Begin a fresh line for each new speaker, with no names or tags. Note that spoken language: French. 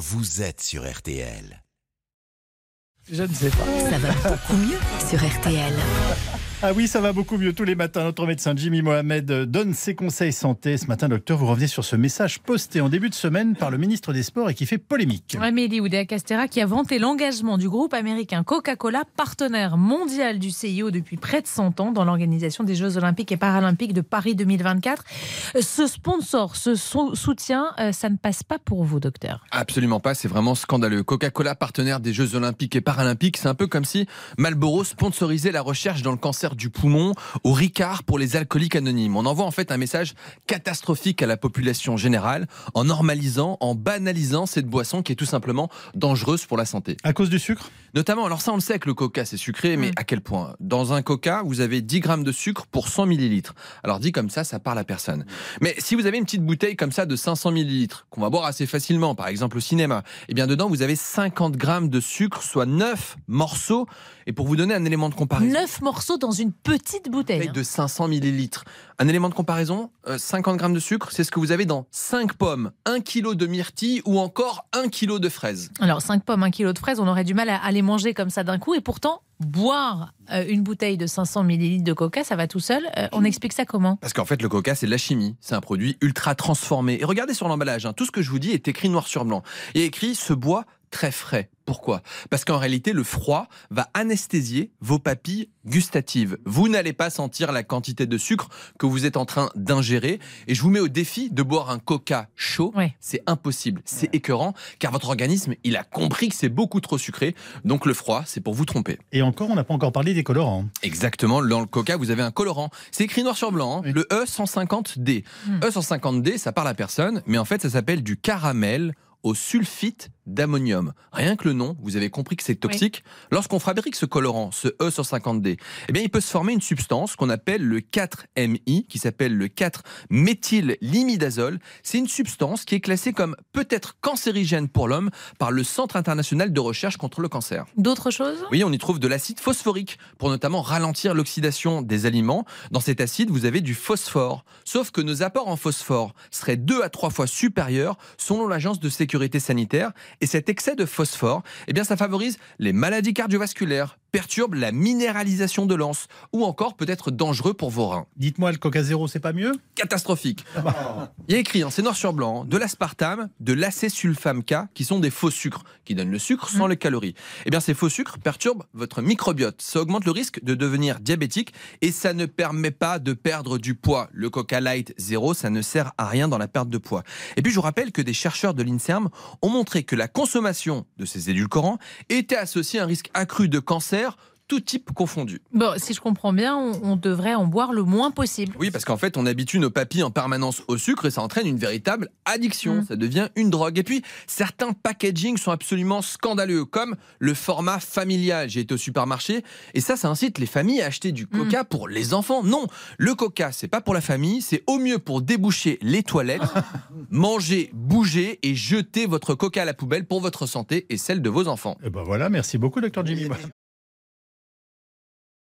vous êtes sur RTL.
Je ne sais pas.
Ça va beaucoup mieux sur RTL.
Ah oui, ça va beaucoup mieux tous les matins. Notre médecin Jimmy Mohamed donne ses conseils santé. Ce matin, docteur, vous revenez sur ce message posté en début de semaine par le ministre des Sports et qui fait polémique.
Amélie Oudéa-Castera qui a vanté l'engagement du groupe américain Coca-Cola, partenaire mondial du CIO depuis près de 100 ans dans l'organisation des Jeux Olympiques et Paralympiques de Paris 2024. Ce sponsor, ce sou- soutien, euh, ça ne passe pas pour vous, docteur?
Absolument pas, c'est vraiment scandaleux. Coca-Cola, partenaire des Jeux Olympiques et Paralympiques, c'est un peu comme si Marlboro sponsorisait la recherche dans le cancer du poumon au Ricard pour les alcooliques anonymes. On envoie en fait un message catastrophique à la population générale en normalisant, en banalisant cette boisson qui est tout simplement dangereuse pour la santé.
À cause du sucre?
Notamment, alors ça on le sait que le coca c'est sucré, mais
Mm.
à quel point? Dans un coca, vous avez 10 grammes de sucre pour 100 millilitres. Alors dit comme ça, ça parle à personne. Mais si vous avez une petite bouteille comme ça de 500 millilitres, qu'on va boire assez facilement, par exemple au cinéma, eh bien dedans vous avez 50 grammes de sucre, soit 9 morceaux. Et pour vous donner un élément de comparaison,
Neuf morceaux dans une petite bouteille.
de 500 millilitres. Un élément de comparaison, euh, 50 grammes de sucre, c'est ce que vous avez dans 5 pommes, 1 kilo de myrtille ou encore 1 kilo de fraises.
Alors, 5 pommes, 1 kilo de fraises, on aurait du mal à, les manger comme ça d'un coup. Et pourtant, boire euh, une bouteille de 500 millilitres de coca, ça va tout seul. Euh, on explique ça comment?
Parce qu'en fait, le coca, c'est de la chimie. C'est un produit ultra transformé. Et regardez sur l'emballage, hein, tout ce que je vous dis est écrit noir sur blanc. A écrit ce bois très frais. Pourquoi? Parce qu'en réalité, le froid va anesthésier vos papilles gustatives. Vous n'allez pas sentir la quantité de sucre que vous êtes en train d'ingérer. Et je vous mets au défi de boire un coca chaud. C'est impossible, c'est écœurant, car votre organisme, il a compris que c'est beaucoup trop sucré. Donc le froid, c'est pour vous tromper.
Et encore, on n'a pas encore parlé des colorants.
Exactement, dans le coca, vous avez un colorant. C'est écrit noir sur blanc, hein.
Oui.
le E150D.
Hmm.
E150D, ça parle à personne, mais en fait, ça s'appelle du caramel au sulfite d'ammonium. Rien que le nom, vous avez compris que c'est toxique. Lorsqu'on fabrique ce colorant, ce E150D, eh bien, il peut se former une substance qu'on appelle le 4MI, qui s'appelle le 4-méthyllimidazole. C'est une substance qui est classée comme peut-être cancérigène pour l'homme par le Centre international de recherche contre le cancer.
D'autres choses?
Oui, on y trouve de l'acide phosphorique pour notamment ralentir l'oxydation des aliments. Dans cet acide, vous avez du phosphore. Sauf que nos apports en phosphore seraient deux à trois fois supérieurs selon l'Agence de sécurité sanitaire. Et cet excès de phosphore, eh bien, ça favorise les maladies cardiovasculaires, perturbe la minéralisation de l'anse ou encore peut être dangereux pour vos reins.
Dites-moi, le coca zéro, c'est pas mieux?
Catastrophique. Il y a écrit, hein, c'est noir sur blanc, hein, de l'aspartame, de l'acésulfame K, qui sont des faux sucres, qui donnent le sucre sans les calories. Eh bien, ces faux sucres perturbent votre microbiote. Ça augmente le risque de devenir diabétique et ça ne permet pas de perdre du poids. Le Coca Light zéro, ça ne sert à rien dans la perte de poids. Et puis, je vous rappelle que des chercheurs de l'INSERM ont montré que la consommation de ces édulcorants était associée à un risque accru de cancer, tout type confondu.
Bon, si je comprends bien, on, on devrait en boire le moins possible.
Oui, parce qu'en fait, on habitue nos papilles en permanence au sucre et ça entraîne une véritable addiction.
Mm.
Ça devient une drogue. Et puis, certains packaging sont absolument scandaleux, comme le format familial. J'ai été au supermarché et ça, ça incite les familles à acheter du coca pour les enfants. Non, le coca, c'est pas pour la famille, c'est au mieux pour déboucher les toilettes, manger, bouger et jeter votre coca à la poubelle pour votre santé et celle de vos enfants.
Eh ben voilà, merci beaucoup, docteur Jimmy.